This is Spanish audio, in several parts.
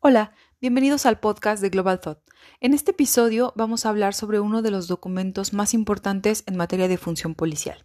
Hola, bienvenidos al podcast de Global Thought. En este episodio vamos a hablar sobre uno de los documentos más importantes en materia de función policial,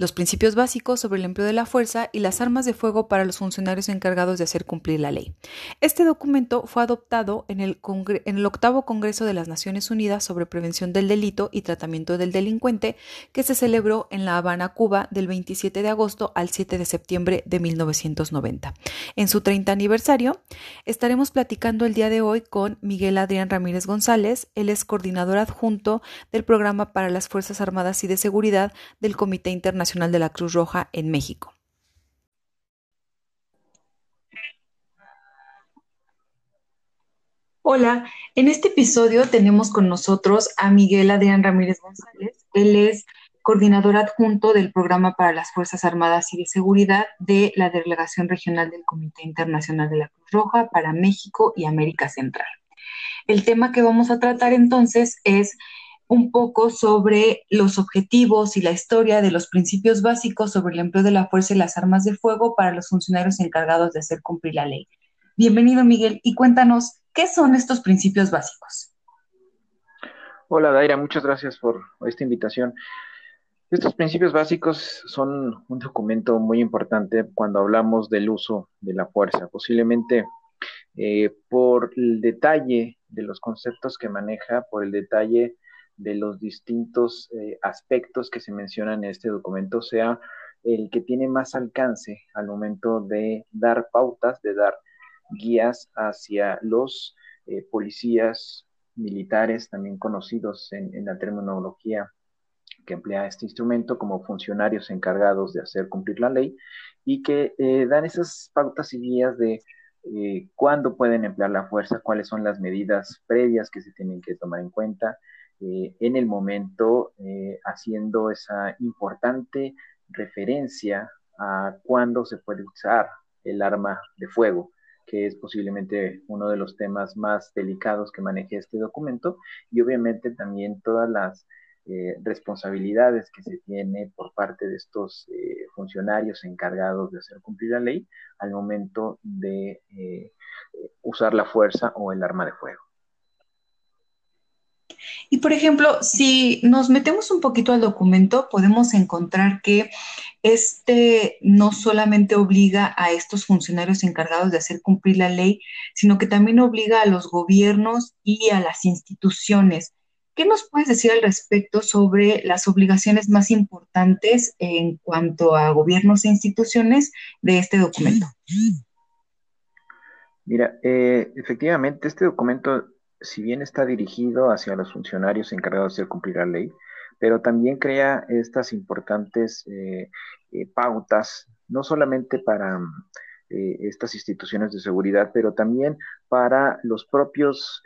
los principios básicos sobre el empleo de la fuerza y las armas de fuego para los funcionarios encargados de hacer cumplir la ley. Este documento fue adoptado en el, octavo Congreso de las Naciones Unidas sobre Prevención del Delito y Tratamiento del Delincuente, que se celebró en La Habana, Cuba, del 27 de agosto al 7 de septiembre de 1990. En su 30 aniversario, estaremos platicando el día de hoy con Miguel Adrián Ramírez González, él es coordinador adjunto del Programa para las Fuerzas Armadas y de Seguridad del Comité Internacional de la Cruz Roja en México. Hola, en este episodio tenemos con nosotros a Miguel Adrián Ramírez González. Él es coordinador adjunto del Programa para las Fuerzas Armadas y de Seguridad de la Delegación Regional del Comité Internacional de la Cruz Roja para México y América Central. El tema que vamos a tratar entonces es un poco sobre los objetivos y la historia de los principios básicos sobre el empleo de la fuerza y las armas de fuego para los funcionarios encargados de hacer cumplir la ley. Bienvenido, Miguel, y cuéntanos, ¿qué son estos principios básicos? Hola, Daira, muchas gracias por esta invitación. Estos principios básicos son un documento muy importante cuando hablamos del uso de la fuerza. Posiblemente eh, por el detalle de los conceptos que maneja, por el detalle de los distintos eh, aspectos que se mencionan en este documento sea el que tiene más alcance al momento de dar pautas, de dar guías hacia los eh, policías militares, también conocidos en, la terminología que emplea este instrumento como funcionarios encargados de hacer cumplir la ley y que eh, dan esas pautas y guías de cuándo pueden emplear la fuerza, cuáles son las medidas previas que se tienen que tomar en cuenta, eh, en el momento, eh, haciendo esa importante referencia a cuándo se puede usar el arma de fuego, que es posiblemente uno de los temas más delicados que maneja este documento, y obviamente también todas las eh, responsabilidades que se tiene por parte de estos funcionarios encargados de hacer cumplir la ley al momento de usar la fuerza o el arma de fuego. Y por ejemplo, si nos metemos un poquito al documento, podemos encontrar que este no solamente obliga a estos funcionarios encargados de hacer cumplir la ley, sino que también obliga a los gobiernos y a las instituciones. ¿Qué nos puedes decir al respecto sobre las obligaciones más importantes en cuanto a gobiernos e instituciones de este documento? Mira, eh, efectivamente, este documento si bien está dirigido hacia los funcionarios encargados de cumplir la ley, pero también crea estas importantes eh, eh, pautas, no solamente para eh, estas instituciones de seguridad, pero también para los propios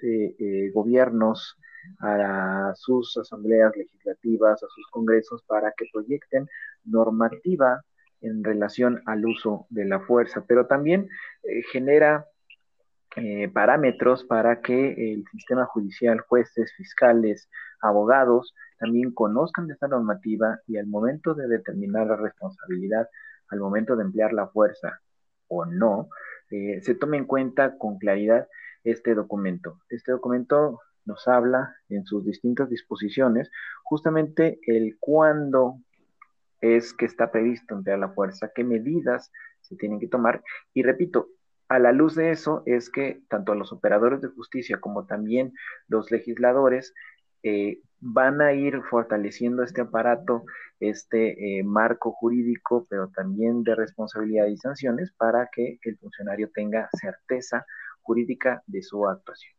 gobiernos, a sus asambleas legislativas, a sus congresos, para que proyecten normativa en relación al uso de la fuerza, pero también genera eh, parámetros para que el sistema judicial, jueces, fiscales, abogados, también conozcan de esta normativa y al momento de determinar la responsabilidad, al momento de emplear la fuerza o no, eh, se tome en cuenta con claridad este documento. Este documento nos habla en sus distintas disposiciones justamente el cuándo es que está previsto emplear la fuerza, qué medidas se tienen que tomar. Y repito, a la luz de eso es que tanto los operadores de justicia como también los legisladores eh, van a ir fortaleciendo este aparato, este eh, marco jurídico, pero también de responsabilidad y sanciones para que el funcionario tenga certeza jurídica de su actuación.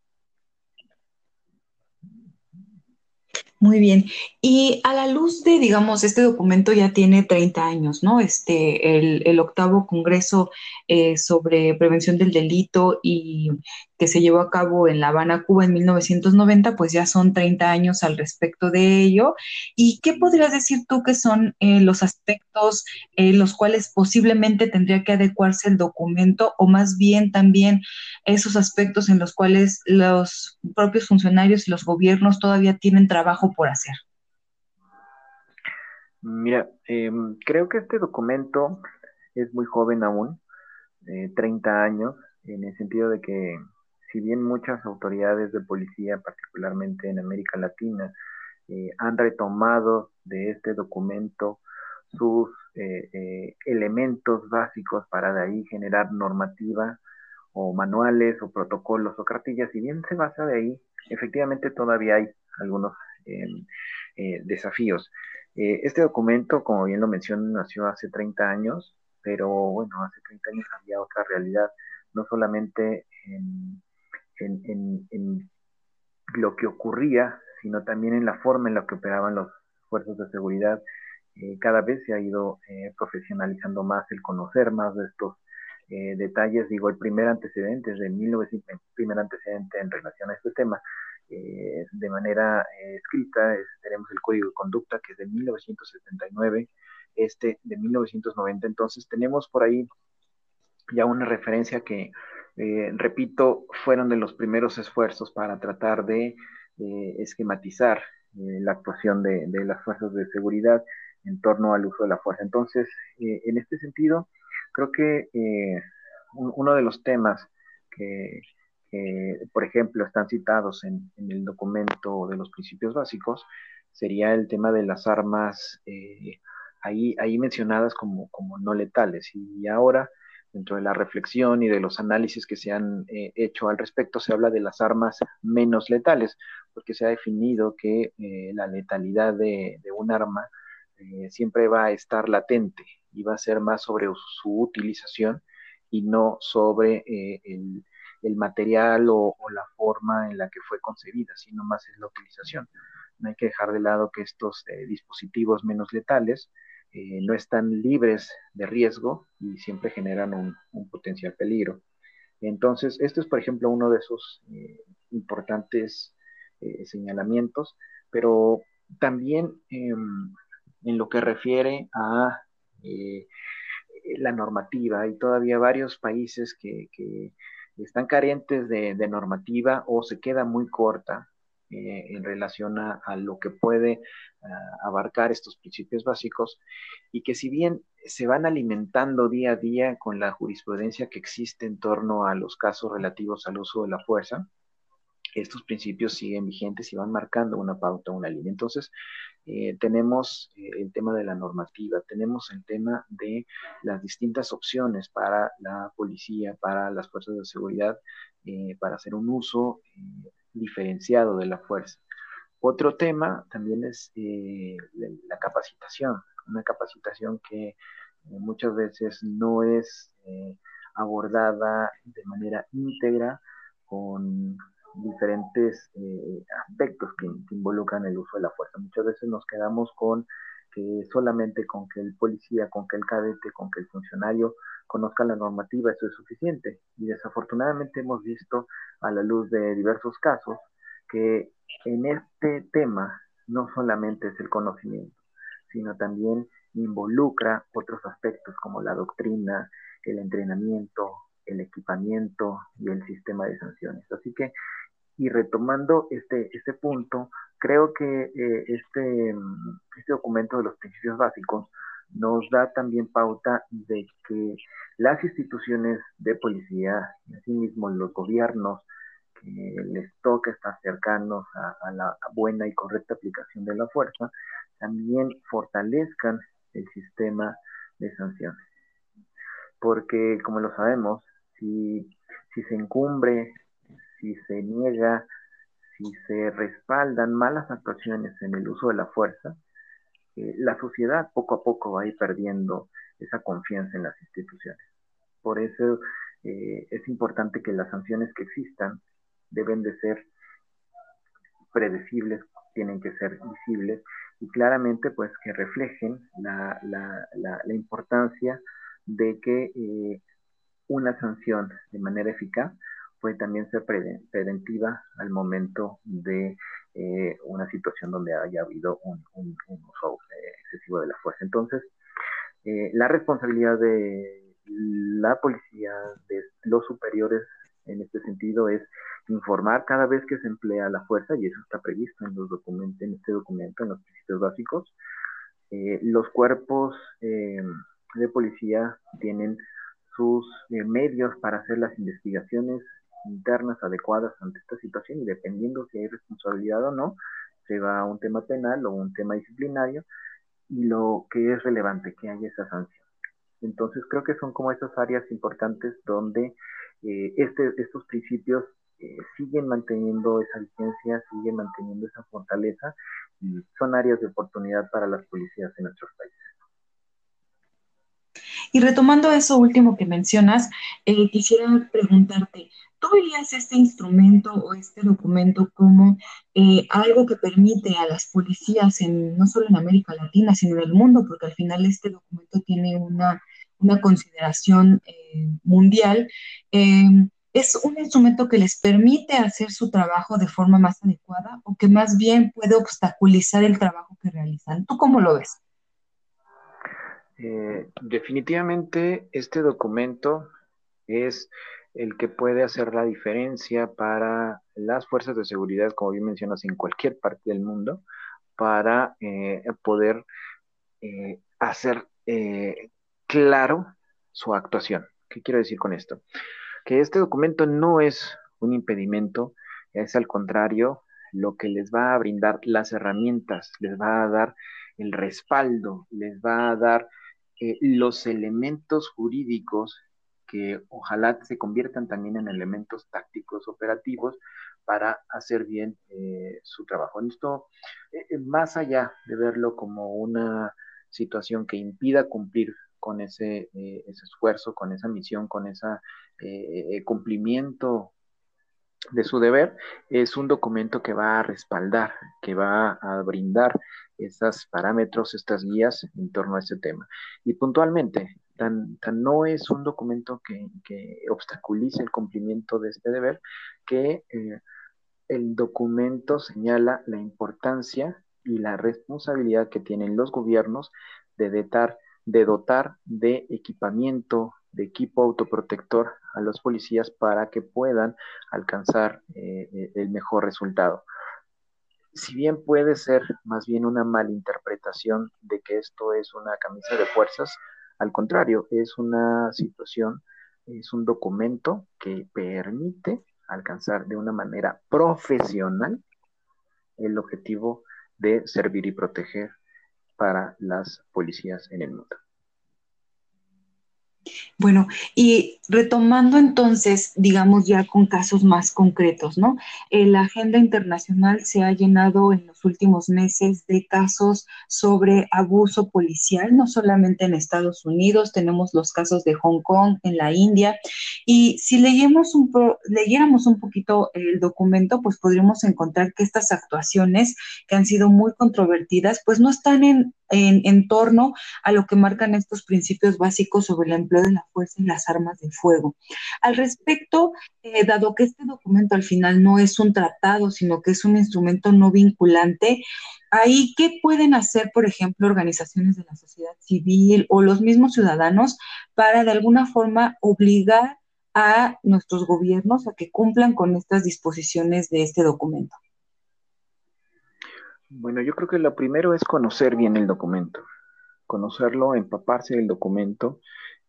Muy bien. Y a la luz de, digamos, este documento ya tiene 30 años, ¿no? Este, el, octavo Congreso eh, sobre Prevención del Delito y que se llevó a cabo en La Habana, Cuba en 1990, pues ya son 30 años al respecto de ello. ¿Y qué podrías decir tú que son eh, los aspectos en los cuales posiblemente tendría que adecuarse el documento o más bien también esos aspectos en los cuales los propios funcionarios y los gobiernos todavía tienen trabajo por hacer? Mira, em, creo que este documento es muy joven aún, 30 eh, años, en el sentido de que si bien muchas autoridades de policía, particularmente en América Latina, eh, han retomado de este documento sus eh, eh, elementos básicos para de ahí generar normativa o manuales o protocolos o cartillas, si bien se basa de ahí, efectivamente todavía hay algunos em, desafíos. este documento, como bien lo mencioné, nació hace 30 años, pero bueno, hace 30 años había otra realidad, no solamente en, lo que ocurría, sino también en la forma en la que operaban los fuerzas de seguridad. Eh, cada vez se ha ido eh, profesionalizando más el conocer más de estos eh, detalles. Digo, el primer antecedente es de 1900, primer antecedente en relación a este tema, de manera escrita, tenemos el Código de Conducta que es de 1979, este de 1990. Entonces tenemos por ahí ya una referencia que eh, repito, fueron de los primeros esfuerzos para tratar de eh, esquematizar eh, la actuación de, las fuerzas de seguridad en torno al uso de la fuerza. Entonces, en este sentido, creo que uno de los temas que, por ejemplo, están citados en, el documento de los principios básicos sería el tema de las armas ahí, ahí mencionadas como, como no letales. Y ahora dentro de la reflexión y de los análisis que se han eh, hecho al respecto, se habla de las armas menos letales, porque se ha definido que eh, la letalidad de, un arma eh, siempre va a estar latente y va a ser más sobre su utilización y no sobre el, material o, la forma en la que fue concebida, sino más es la utilización. No hay que dejar de lado que estos dispositivos menos letales eh, no están libres de riesgo y siempre generan un, potencial peligro. Entonces, esto es, por ejemplo, uno de esos eh, importantes eh, señalamientos, pero también em, en lo que refiere a la normativa, hay todavía varios países que, están carentes de, normativa o se queda muy corta en relación a, lo que puede abarcar estos principios básicos y que si bien se van alimentando día a día con la jurisprudencia que existe en torno a los casos relativos al uso de la fuerza, estos principios siguen vigentes y van marcando una pauta, una línea. Entonces, eh, tenemos eh, el tema de la normativa, tenemos el tema de las distintas opciones para la policía, para las fuerzas de seguridad, eh, para hacer un uso diferenciado de la fuerza. Otro tema también es la capacitación, una capacitación que muchas veces no es abordada de manera íntegra con diferentes aspectos que, involucran el uso de la fuerza. Muchas veces nos quedamos con que solamente con que el policía, con que el cadete, con que el funcionario conozca la normativa, eso es suficiente. Y desafortunadamente hemos visto a la luz de diversos casos que en este tema no solamente es el conocimiento, sino también involucra otros aspectos como la doctrina, el entrenamiento, el equipamiento y el sistema de sanciones. Así que, y retomando este, este punto, creo que eh, este, este documento de los principios básicos nos da también pauta de que las instituciones de policía, y asimismo los gobiernos, les toca estar cercanos a, la buena y correcta aplicación de la fuerza, también fortalezcan el sistema de sanciones. Porque, como lo sabemos, si, si se encumbre, si se niega, si se respaldan malas actuaciones en el uso de la fuerza, eh, la sociedad poco a poco va a ir perdiendo esa confianza en las instituciones. Por eso eh, es importante que las sanciones que existan deben de ser predecibles, tienen que ser visibles y claramente pues que reflejen la, importancia de que eh, una sanción de manera eficaz puede también ser preventiva al momento de eh, una situación donde haya habido un, uso eh, excesivo de la fuerza. Entonces, la responsabilidad de la policía, de los superiores en este sentido, es informar cada vez que se emplea la fuerza, y eso está previsto en, los documentos, en este documento, en los principios básicos. Eh, los cuerpos eh, de policía tienen sus eh, medios para hacer las investigaciones internas adecuadas ante esta situación y dependiendo si hay responsabilidad o no, se va a un tema penal o un tema disciplinario y lo que es relevante, que haya esa sanción. Entonces creo que son como esas áreas importantes donde eh, este, estos principios eh, siguen manteniendo esa vigencia, siguen manteniendo esa fortaleza y son áreas de oportunidad para las policías en nuestros países. Y retomando eso último que mencionas, eh, quisiera preguntarte, ¿tú verías este instrumento o este documento como eh, algo que permite a las policías, en, no solo en América Latina, sino en el mundo, porque al final este documento tiene una, consideración eh, mundial? ¿Es un instrumento que les permite hacer su trabajo de forma más adecuada o que más bien puede obstaculizar el trabajo que realizan? ¿Tú cómo lo ves? Eh, definitivamente este documento es el que puede hacer la diferencia para las fuerzas de seguridad, como bien mencionas, en cualquier parte del mundo, para eh, poder eh, hacer claro su actuación. ¿Qué quiero decir con esto? Que este documento no es un impedimento, es al contrario lo que les va a brindar las herramientas, les va a dar el respaldo, les va a dar eh, los elementos jurídicos que ojalá se conviertan también en elementos tácticos operativos para hacer bien eh, su trabajo. Esto, eh, más allá de verlo como una situación que impida cumplir con ese, ese esfuerzo, con esa misión, con ese cumplimiento de su deber, es un documento que va a respaldar, que va a brindar esos parámetros, estas guías en torno a este tema. Y puntualmente, tan, no es un documento que, obstaculice el cumplimiento de este deber, que eh, el documento señala la importancia y la responsabilidad que tienen los gobiernos de, de dotar de equipamiento, de equipo autoprotector a los policías para que puedan alcanzar eh, eh, el mejor resultado. Si bien puede ser más bien una malinterpretación de que esto es una camisa de fuerzas, al contrario, es una situación, es un documento que permite alcanzar de una manera profesional el objetivo de servir y proteger para las policías en el mundo. Bueno, y retomando entonces, digamos ya con casos más concretos, ¿no? Eh, la agenda internacional se ha llenado en los últimos meses de casos sobre abuso policial, no solamente en Estados Unidos, tenemos los casos de Hong Kong, en la India, y si leemos un leyéramos un poquito el documento, pues podríamos encontrar que estas actuaciones que han sido muy controvertidas, pues no están en en, torno a lo que marcan estos principios básicos sobre el de la fuerza y las armas de fuego. Al respecto, eh, dado que este documento al final no es un tratado, sino que es un instrumento no vinculante, ahí, ¿qué pueden hacer, por ejemplo, organizaciones de la sociedad civil o los mismos ciudadanos para de alguna forma obligar a nuestros gobiernos a que cumplan con estas disposiciones de este documento? Bueno, yo creo que lo primero es conocer bien el documento, conocerlo, empaparse del documento.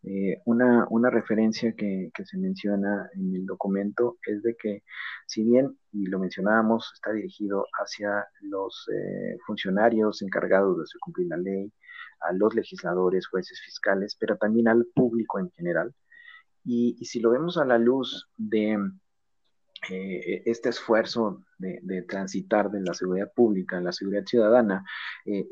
Eh, una, una, referencia que, se menciona en el documento es de que, si bien, y lo mencionábamos, está dirigido hacia los eh, funcionarios encargados de cumplir la ley, a los legisladores, jueces, fiscales, pero también al público en general. y si lo vemos a la luz de eh, este esfuerzo de, transitar de la seguridad pública a la seguridad ciudadana, eh,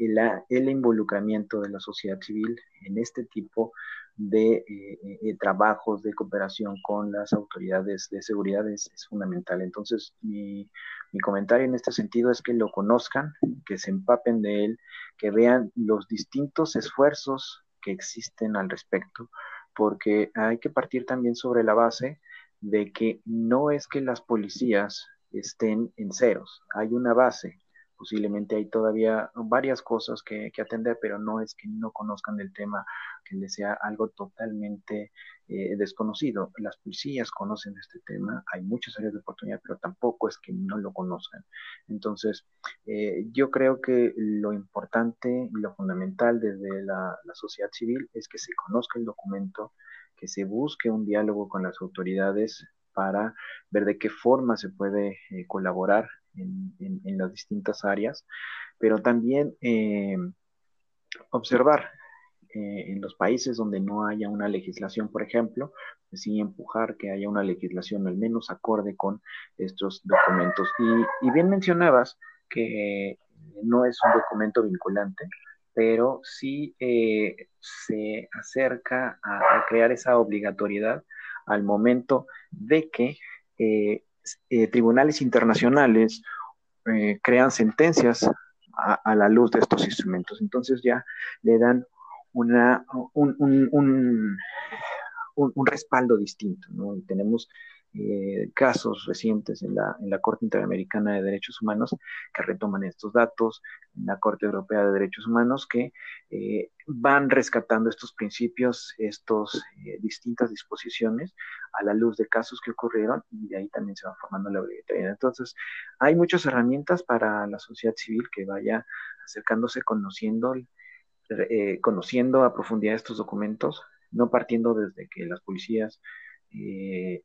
el, involucramiento de la sociedad civil en este tipo de eh, trabajos de cooperación con las autoridades de seguridad es, fundamental. Entonces, mi, comentario en este sentido es que lo conozcan, que se empapen de él, que vean los distintos esfuerzos que existen al respecto, porque hay que partir también sobre la base de que no es que las policías estén en ceros, hay una base, posiblemente hay todavía varias cosas que, atender, pero no es que no conozcan del tema, que les sea algo totalmente eh, desconocido. Las policías conocen este tema, hay muchas áreas de oportunidad, pero tampoco es que no lo conozcan. Entonces, eh, yo creo que lo importante y lo fundamental desde la sociedad civil es que se conozca el documento, se busque un diálogo con las autoridades para ver de qué forma se puede eh, colaborar en, las distintas áreas, pero también eh, observar en los países donde no haya una legislación, por ejemplo, pues sí empujar que haya una legislación al menos acorde con estos documentos. Y, y bien mencionabas que no es un documento vinculante, pero sí eh, se acerca a, crear esa obligatoriedad al momento de que eh, eh, tribunales internacionales crean sentencias a, la luz de estos instrumentos. Entonces ya le dan una, un, un, un respaldo distinto, ¿no? Tenemos eh, casos recientes en la, en la Corte Interamericana de Derechos Humanos que retoman estos datos, en la Corte Europea de Derechos Humanos que eh, van rescatando estos principios, estas eh, distintas disposiciones a la luz de casos que ocurrieron y de ahí también se va formando la obligatoriedad. Entonces, hay muchas herramientas para la sociedad civil que vaya acercándose, conociendo, conociendo a profundidad estos documentos, no partiendo desde que las policías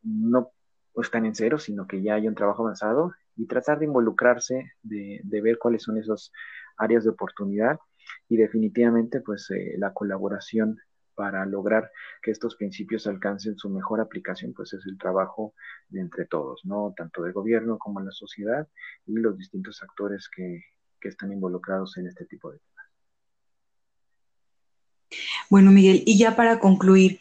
no están en cero, sino que ya hay un trabajo avanzado y tratar de involucrarse, de, ver cuáles son esas áreas de oportunidad y definitivamente pues eh, la colaboración para lograr que estos principios alcancen su mejor aplicación, pues es el trabajo de entre todos, ¿no? Tanto del gobierno como la sociedad y los distintos actores que, que están involucrados en este tipo de temas. Bueno, Miguel, y ya para concluir,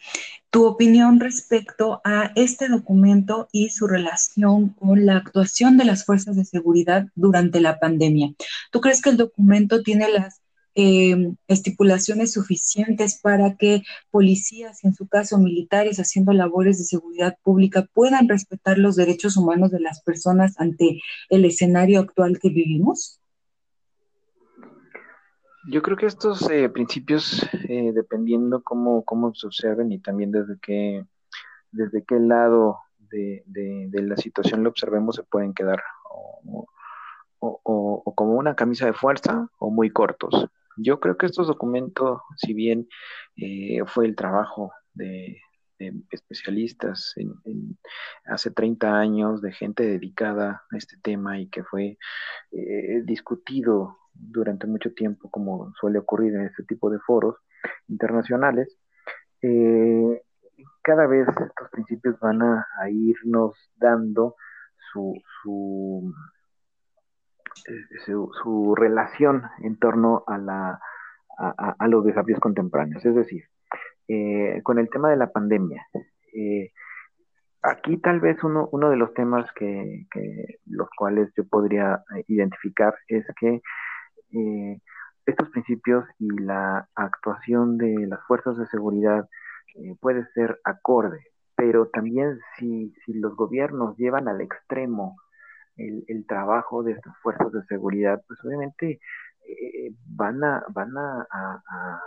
tu opinión respecto a este documento y su relación con la actuación de las fuerzas de seguridad durante la pandemia. ¿Tú crees que el documento tiene las eh, estipulaciones suficientes para que policías, en su caso militares, haciendo labores de seguridad pública, puedan respetar los derechos humanos de las personas ante el escenario actual que vivimos? Yo creo que estos eh, principios, eh, dependiendo cómo, cómo, se observen y también desde qué, desde qué lado de, la situación lo observemos, se pueden quedar o, como una camisa de fuerza o muy cortos. Yo creo que estos documentos, si bien eh, fue el trabajo de, especialistas en, hace 30 años, de gente dedicada a este tema y que fue discutido durante mucho tiempo, como suele ocurrir en este tipo de foros internacionales, eh, cada vez estos principios van a, irnos dando su, su, eh, su, relación en torno a, la, a, los desafíos contemporáneos. Es decir, eh, con el tema de la pandemia, aquí tal vez uno, de los temas que, los cuales yo podría identificar es que eh, estos principios y la actuación de las fuerzas de seguridad eh, puede ser acorde, pero también si, si, los gobiernos llevan al extremo el, trabajo de estas fuerzas de seguridad, pues obviamente eh, van a, van a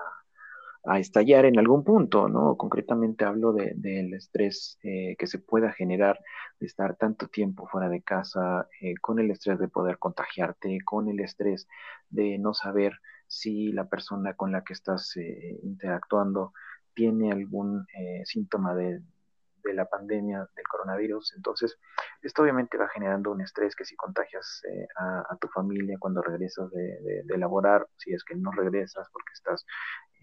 estallar en algún punto, ¿no? Concretamente hablo del estrés eh, que se pueda generar de estar tanto tiempo fuera de casa, eh, con el estrés de poder contagiarte, con el estrés de no saber si la persona con la que estás eh, interactuando tiene algún síntoma de, de la pandemia del coronavirus. Entonces, esto obviamente va generando un estrés que si contagias eh, a, tu familia cuando regresas de, de, laborar, si es que no regresas porque estás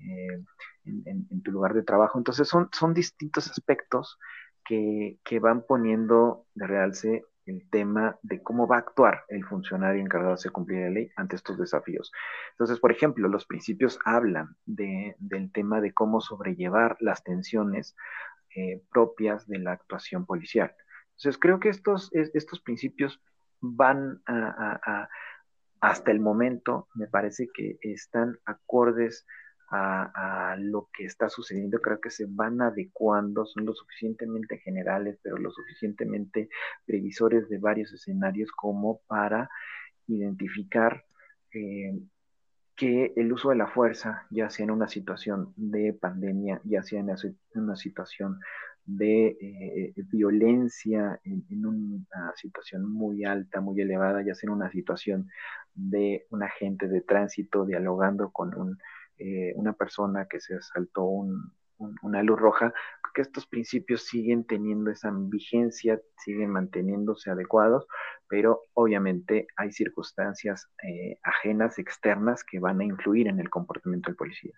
eh, en, tu lugar de trabajo. Entonces, son, son distintos aspectos que, que van poniendo de realce el tema de cómo va a actuar el funcionario encargado de cumplir la ley ante estos desafíos. Entonces, por ejemplo, los principios hablan de, del tema de cómo sobrellevar las tensiones eh, propias de la actuación policial. Entonces, creo que estos, estos principios van hasta el momento, me parece que están acordes a, lo que está sucediendo, creo que se van adecuando, son lo suficientemente generales, pero lo suficientemente previsores de varios escenarios como para identificar eh, que el uso de la fuerza, ya sea en una situación de pandemia, ya sea en una situación de eh, violencia, en, una situación muy alta, muy elevada, ya sea en una situación de un agente de tránsito dialogando con un, eh, una persona que se saltó un, una luz roja, que estos principios siguen teniendo esa vigencia, siguen manteniéndose adecuados, pero obviamente hay circunstancias eh, ajenas, externas, que van a influir en el comportamiento del policía.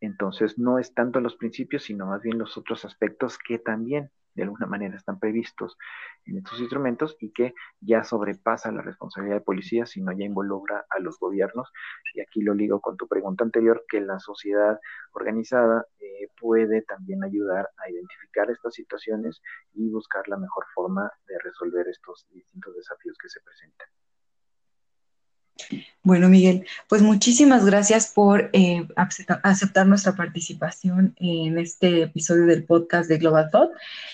Entonces, no es tanto los principios, sino más bien los otros aspectos que también de alguna manera están previstos en estos instrumentos y que ya sobrepasa la responsabilidad de policía, sino ya involucra a los gobiernos. Y aquí lo ligo con tu pregunta anterior, que la sociedad organizada eh, puede también ayudar a identificar estas situaciones y buscar la mejor forma de resolver estos distintos desafíos que se presentan. Bueno, Miguel, pues muchísimas gracias por eh, aceptar nuestra participación en este episodio del podcast de Global Thought.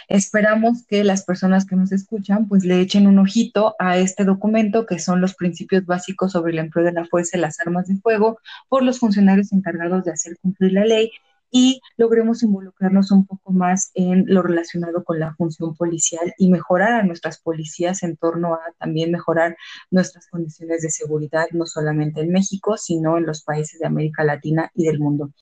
Esperamos que las personas que nos escuchan pues le echen un ojito a este documento que son los principios básicos sobre el empleo de la fuerza y las armas de fuego por los funcionarios encargados de hacer cumplir la ley y logremos involucrarnos un poco más en lo relacionado con la función policial y mejorar a nuestras policías en torno a también mejorar nuestras condiciones de seguridad, no solamente en México, sino en los países de América Latina y del mundo.